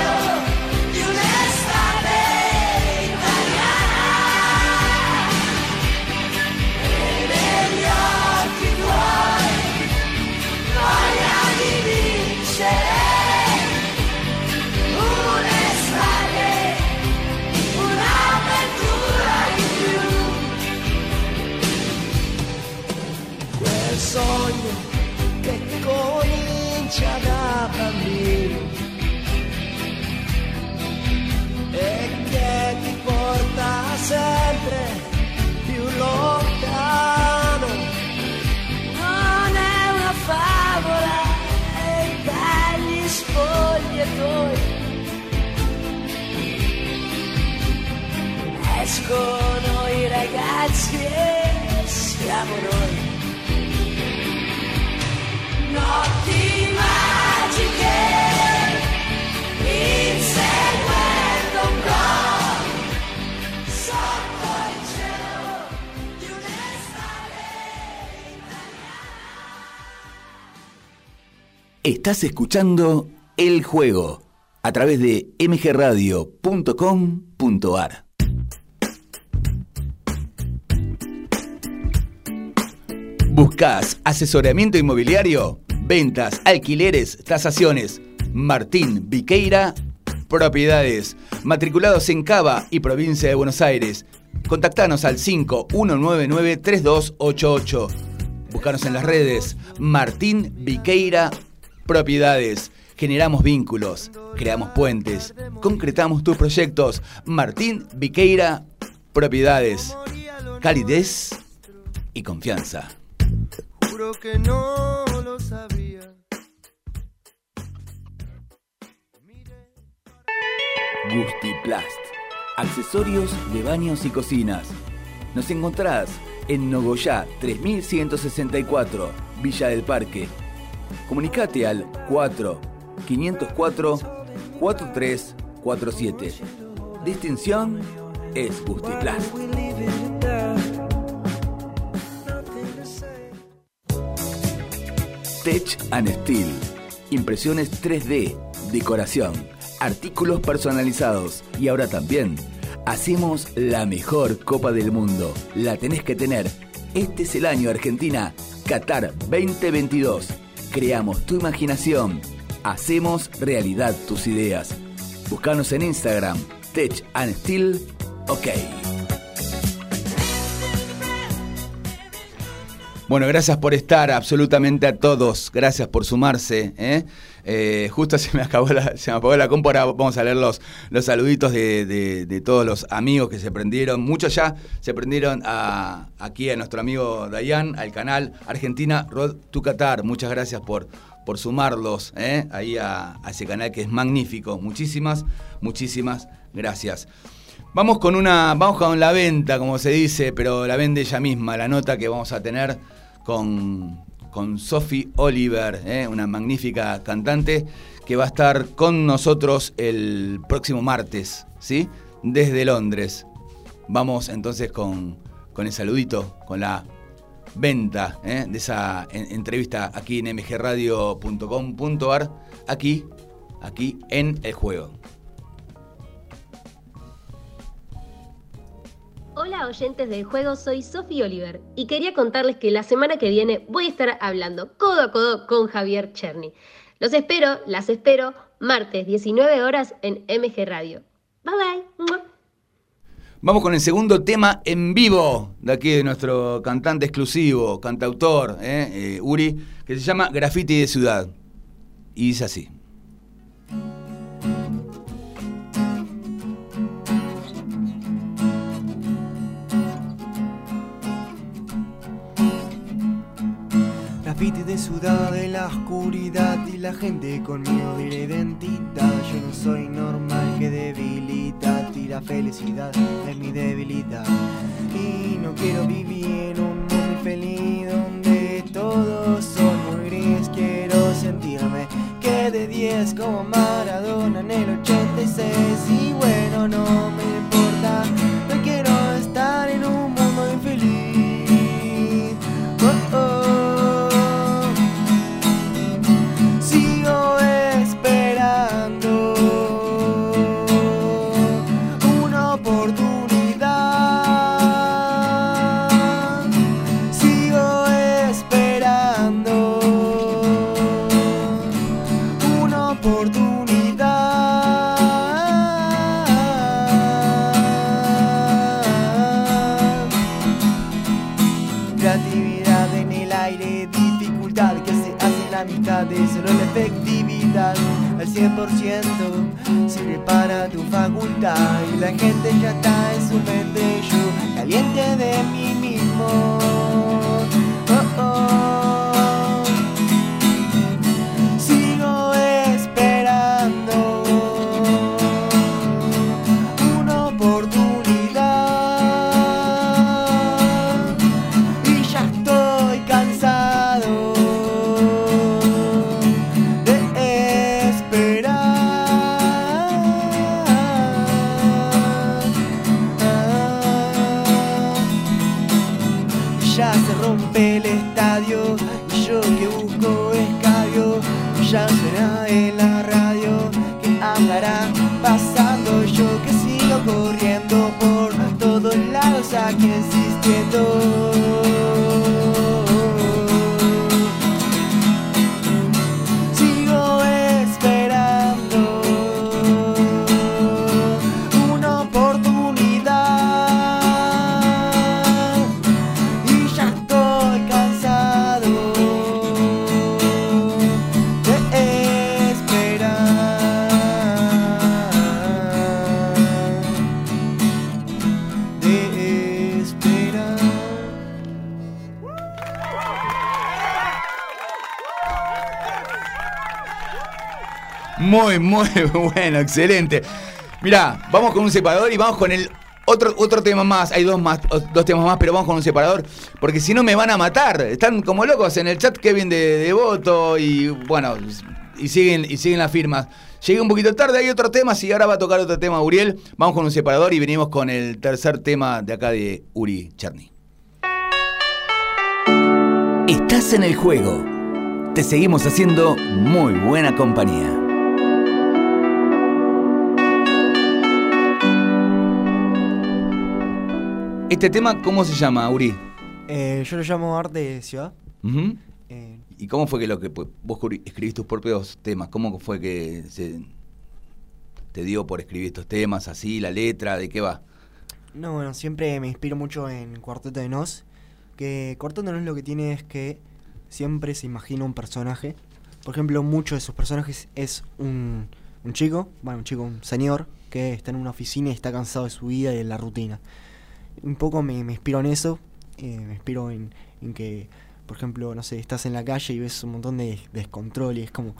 Estás escuchando El Juego a través de mgradio.com.ar. ¿Buscas asesoramiento inmobiliario? Ventas, alquileres, tasaciones. Martín Viqueira, propiedades. Matriculados en Cava y provincia de Buenos Aires. Contactanos al 5199-3288. Búscanos en las redes. Martín Viqueira, propiedades. Generamos vínculos, creamos puentes, concretamos tus proyectos. Martín Viqueira, propiedades. Calidez y confianza. Juro que no lo sabía. Gustiplast. Accesorios de baños y cocinas. Nos encontrás en Nogoyá 3164, Villa del Parque. Comunicate al 4 504 4347. Distinción es Gustiplast. Tech and Steel. Impresiones 3D, decoración, artículos personalizados y ahora también hacemos la mejor Copa del Mundo. La tenés que tener. Este es el año Argentina, Qatar 2022. Creamos tu imaginación. Hacemos realidad tus ideas. Búscanos en Instagram, Tech and Steel. OK. Bueno, gracias por estar, absolutamente a todos. Gracias por sumarse. ¿eh? Eh, justo se me acabó la, se me apagó la compu, ahora vamos a leer los, los saluditos de, de- todos los amigos que se prendieron. Muchos ya se prendieron a- aquí a nuestro amigo Dayan, al canal Argentina Road to Qatar. Muchas gracias por, por sumarlos ¿eh? ahí a, a ese canal que es magnífico. Muchísimas, muchísimas gracias. Vamos con una, vamos con la venta, como se dice, pero la vende ella misma, la nota que vamos a tener con, con Sophie Oliver, ¿eh? una magnífica cantante que va a estar con nosotros el próximo martes, ¿sí? Desde Londres. Vamos entonces con, con el saludito, con la venta ¿eh? de esa en- entrevista aquí en mgradio.com.ar, aquí, aquí en el juego. Hola oyentes del juego, soy Sophie Oliver y quería contarles que la semana que viene voy a estar hablando codo a codo con Javier Cherny. Los espero, las espero, martes 19 horas en MG Radio. Bye bye. Vamos con el segundo tema en vivo de aquí de nuestro cantante exclusivo, cantautor, ¿eh? Eh, Uri, que se llama Graffiti de Ciudad. Y dice así. Graffiti de la oscuridad y la gente con miedo de la identidad. Yo no soy normal que debilita la felicidad es mi debilidad. Y no quiero vivir en un mundo infeliz donde todos son muy gris. Quiero sentirme que de 10 como Maradona en el 86. Y bueno, no me importa, y la gente ya está en su mente caliente de mí mismo. Oh, oh. Bueno, excelente. Mirá, vamos con un separador y vamos con el otro, otro tema más. Hay dos, más, dos temas más, pero vamos con un separador. Porque si no me van a matar. Están como locos en el chat Kevin de, de voto y bueno, y siguen, y siguen las firmas. Llegué un poquito tarde, hay otro tema, y ahora va a tocar otro tema Uriel. Vamos con un separador y venimos con el tercer tema de acá de Uri Cherny. Estás en el juego. Te seguimos haciendo muy buena compañía. Este tema, ¿cómo se llama, Uri? Eh, yo lo llamo arte de ciudad. Eh, ¿Y cómo fue que lo que pues, vos escribís tus propios temas? ¿Cómo fue que se te dio por escribir estos temas así, la letra, de qué va? No, bueno, siempre me inspiro mucho en Cuarteto de Nos. Que Cuarteto de Nos lo que tiene es que siempre se imagina un personaje. Por ejemplo, muchos de sus personajes es un, un chico, bueno, un chico, un señor, que está en una oficina y está cansado de su vida y de la rutina. Un poco me, me inspiro en eso. eh, me inspiro en, en que, por ejemplo, no sé, estás en la calle y ves un montón de descontrol y es como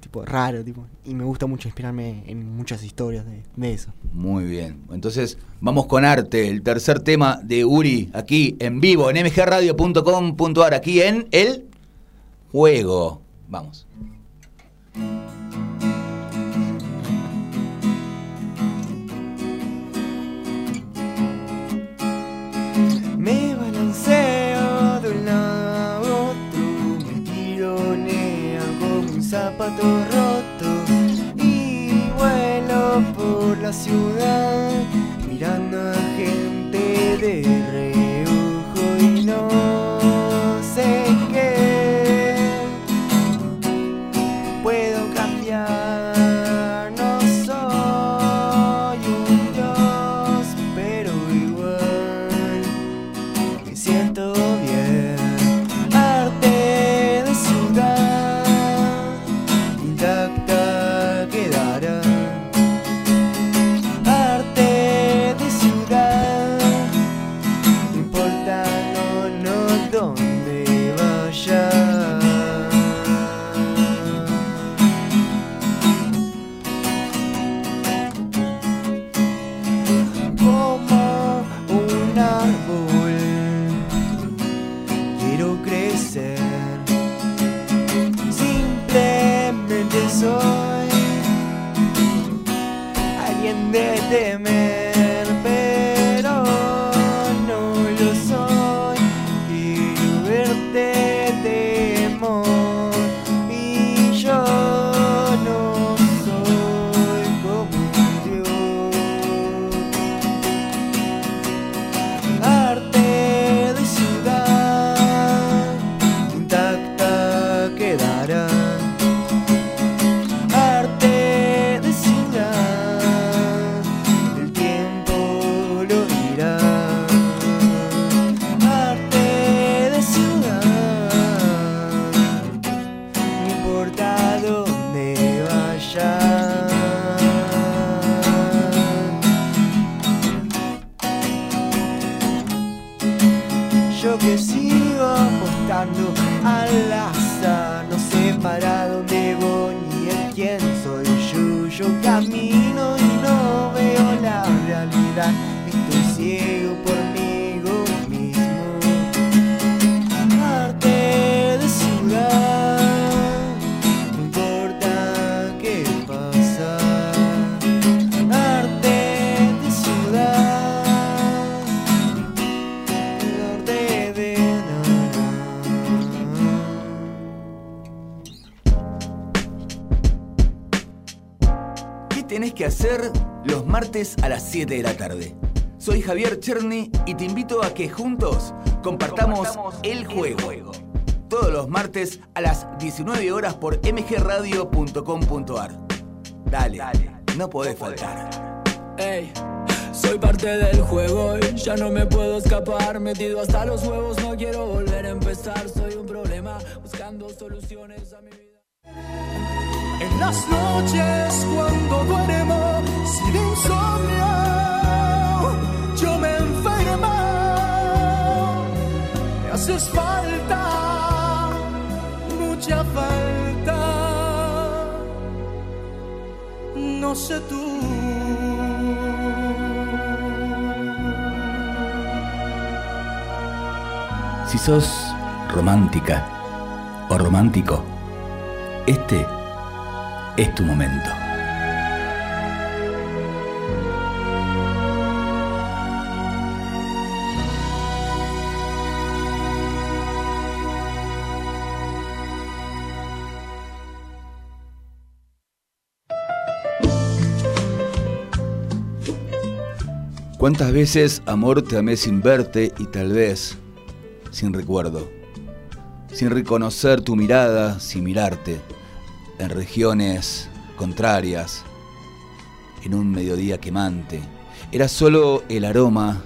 tipo raro, tipo. Y me gusta mucho inspirarme en muchas historias de, de eso. Muy bien. Entonces, vamos con arte, el tercer tema de Uri, aquí en vivo, en mgradio.com.ar, aquí en El Juego. Vamos. Zapato roto y vuelo por la ciudad mirando a gente de ser. Simplemente soy alguien de temer. 7 de la tarde? Soy Javier Cherny y te invito a que juntos compartamos, el, juego. Todos los martes a las 19 horas por mgradio.com.ar. Dale, no podés faltar. Ey, soy parte del juego y ya no me puedo escapar. Metido hasta los huevos, no quiero volver a empezar. Soy un problema buscando soluciones a mi vida. Las noches cuando duermo sin insomnio, yo me enfermo. Me haces falta, mucha falta. No sé tú. Si sos romántica o romántico, este es tu momento. ¿Cuántas veces, amor, te amé sin verte y tal vez sin recuerdo? Sin reconocer tu mirada, sin mirarte, en regiones contrarias, en un mediodía quemante. Era solo el aroma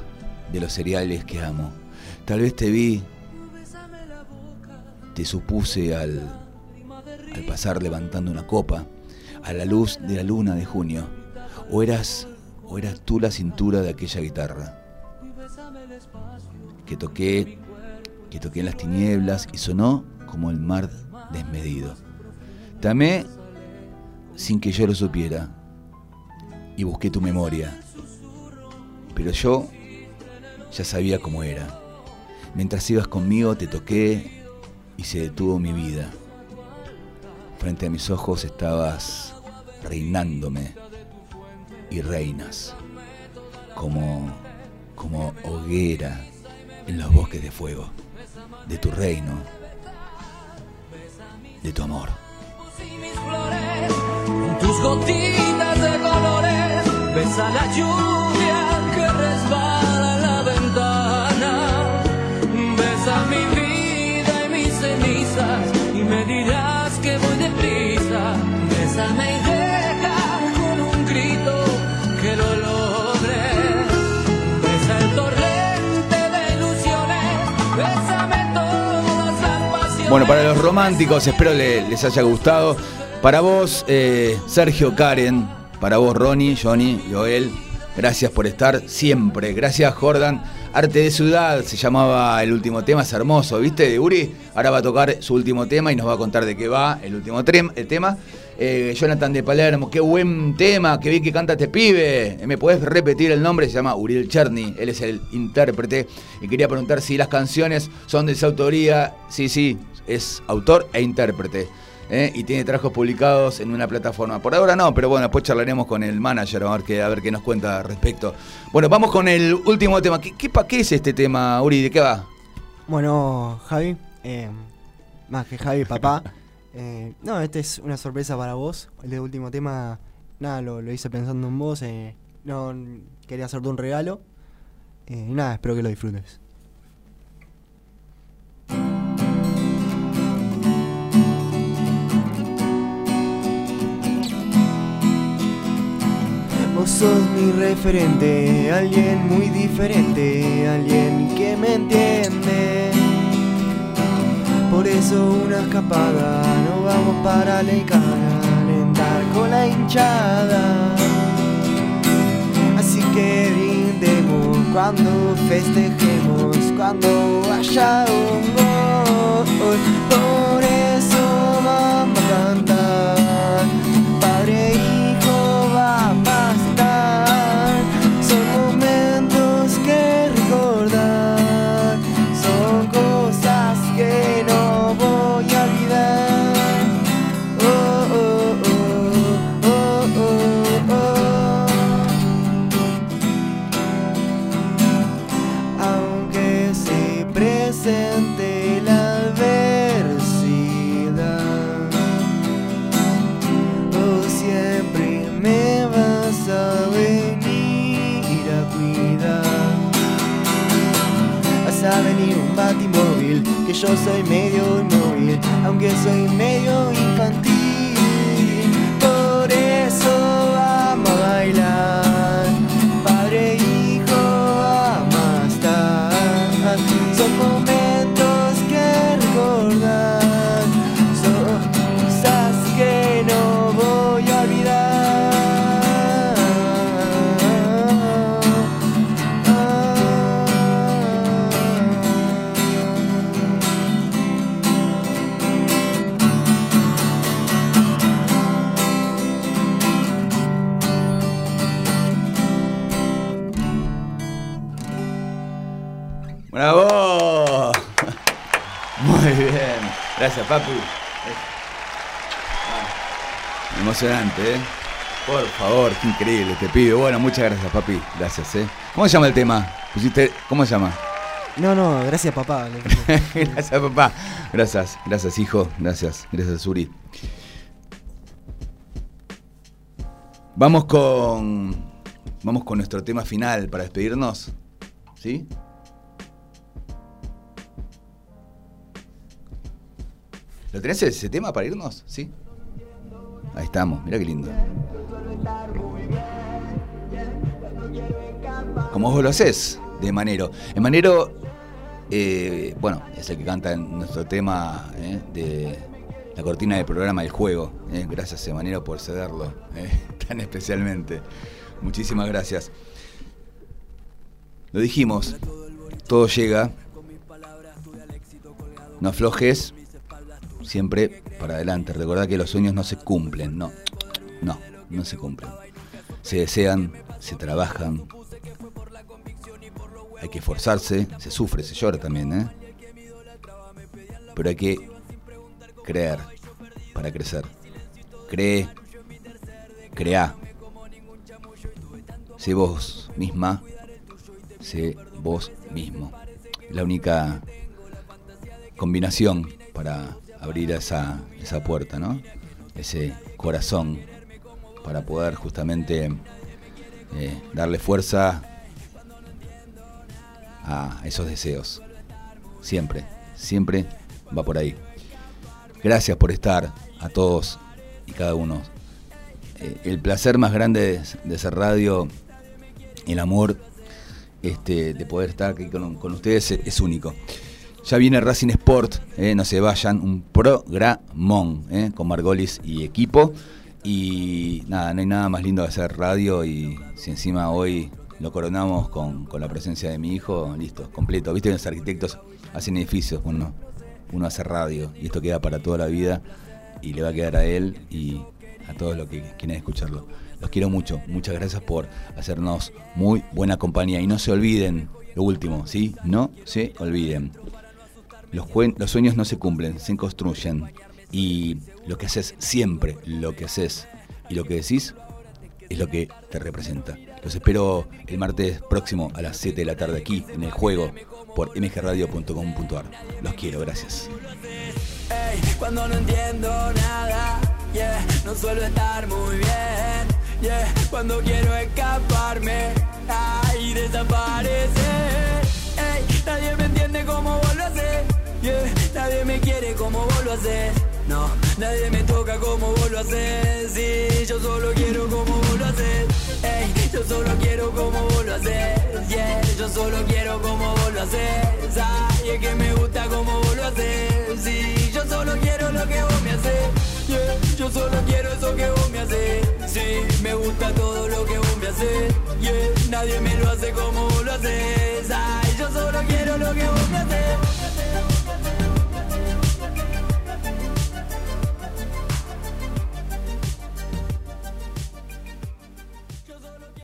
de los cereales que amo. Tal vez te vi, te supuse al, al pasar levantando una copa, a la luz de la luna de junio, o eras, o eras tú la cintura de aquella guitarra que toqué, que toqué en las tinieblas y sonó como el mar desmedido. Te sin que yo lo supiera y busqué tu memoria, pero yo ya sabía cómo era. Mientras ibas conmigo te toqué y se detuvo mi vida. Frente a mis ojos estabas reinándome y reinas como como hoguera en los bosques de fuego de tu reino, de tu amor. Tus gotitas de colores, besa la lluvia que resbala en la ventana. Besa mi vida y mis cenizas y me dirás que voy deprisa. Bésame y deja con un grito que lo logre. Besa el torrente de ilusiones, bésame todas las pasiones. Bueno, para los románticos, espero le- les haya gustado. Para vos, eh, Sergio Karen, para vos, Ronnie, Johnny, Joel, gracias por estar siempre. Gracias, Jordan. Arte de Ciudad se llamaba el último tema, es hermoso, ¿viste? De Uri. Ahora va a tocar su último tema y nos va a contar de qué va el último tema. Eh, Jonathan de Palermo, qué buen tema, qué bien que canta este pibe. Eh, ¿Me podés repetir el nombre? Se llama Uriel Cherny, él es el intérprete. Y quería preguntar si las canciones son de su autoría. Sí, sí, es autor e intérprete. ¿Eh? Y tiene trabajos publicados en una plataforma. Por ahora no, pero bueno, después charlaremos con el manager a ver qué, a ver qué nos cuenta al respecto. Bueno, vamos con el último tema. ¿Qué, qué, qué es este tema, Uri? ¿De qué va? Bueno, Javi, eh, más que Javi, papá. eh, no, este es una sorpresa para vos. El último tema, nada, lo, lo hice pensando en vos. no quería hacerte un regalo. nada, espero que lo disfrutes. Vos sos mi referente, alguien muy diferente, alguien que me entiende. Por eso una escapada, no vamos para la cara, alentar con la hinchada. Así que brindemos cuando festejemos cuando haya un gol. Yo soy medio móvil, aunque soy medio ¡Bravo! Muy bien. Gracias, papi. Ah, Emocionante, ¿eh? Por favor, qué increíble, te pido. Bueno, muchas gracias, papi. Gracias, ¿eh? ¿Cómo se llama el tema? Pusiste, ¿Cómo se llama? No, no, gracias papá. gracias, papá. Gracias, gracias, hijo. Gracias, gracias, Suri. Vamos con. Vamos con nuestro tema final para despedirnos. ¿Sí? ¿Lo tenés ese tema para irnos? ¿Sí? Ahí estamos, mira qué lindo. Como vos lo haces, de Manero. En Manero, eh, bueno, es el que canta en nuestro tema eh, de la cortina del programa del juego. eh. Gracias, Manero, por cederlo eh, tan especialmente. Muchísimas gracias. Lo dijimos, todo llega. No aflojes, siempre para adelante. Recordad que los sueños no se cumplen, no, no, no se cumplen. Se desean, se trabajan, hay que esforzarse, se sufre, se llora también, ¿eh? Pero hay que creer para crecer. Cree, crea. Sé vos misma, sé vos mismo. La única combinación para abrir esa, esa puerta, ¿no? Ese corazón para poder justamente eh, darle fuerza a esos deseos. Siempre, siempre va por ahí. Gracias por estar a todos y cada uno. Eh, el placer más grande de, hacer radio, el amor este, de poder estar aquí con, ustedes es, es único. Ya viene Racing Sport, eh, no se vayan, un programón eh, con Margolis y equipo. Y nada, no hay nada más lindo de hacer radio y si encima hoy lo coronamos con, con la presencia de mi hijo, listo, completo. Viste que los arquitectos hacen edificios, uno, uno hace radio y esto queda para toda la vida y le va a quedar a él y a todos los que quieran escucharlo. Los quiero mucho, muchas gracias por hacernos muy buena compañía y no se olviden, lo último, ¿sí? No se olviden. Los, sueños no se cumplen, se construyen. Y lo que haces siempre, lo que haces y lo que decís es lo que te representa. Los espero el martes próximo a las 7 de la tarde aquí en el juego por mgradio.com.ar. Los quiero, gracias. Nadie me quiere como vos lo haces, no, nadie me toca como vos lo haces, sí, yo solo quiero como vos lo haces, ey, yo solo quiero como vos lo haces, yeah, yo solo quiero como vos lo haces, ay, es que me gusta como vos lo haces, sí, yo solo quiero lo que vos me haces, yeah, yo solo quiero eso que vos me haces, sí, me gusta todo lo que vos me haces, yeah, nadie me lo hace como vos lo haces, ay, yo solo quiero lo que vos me haces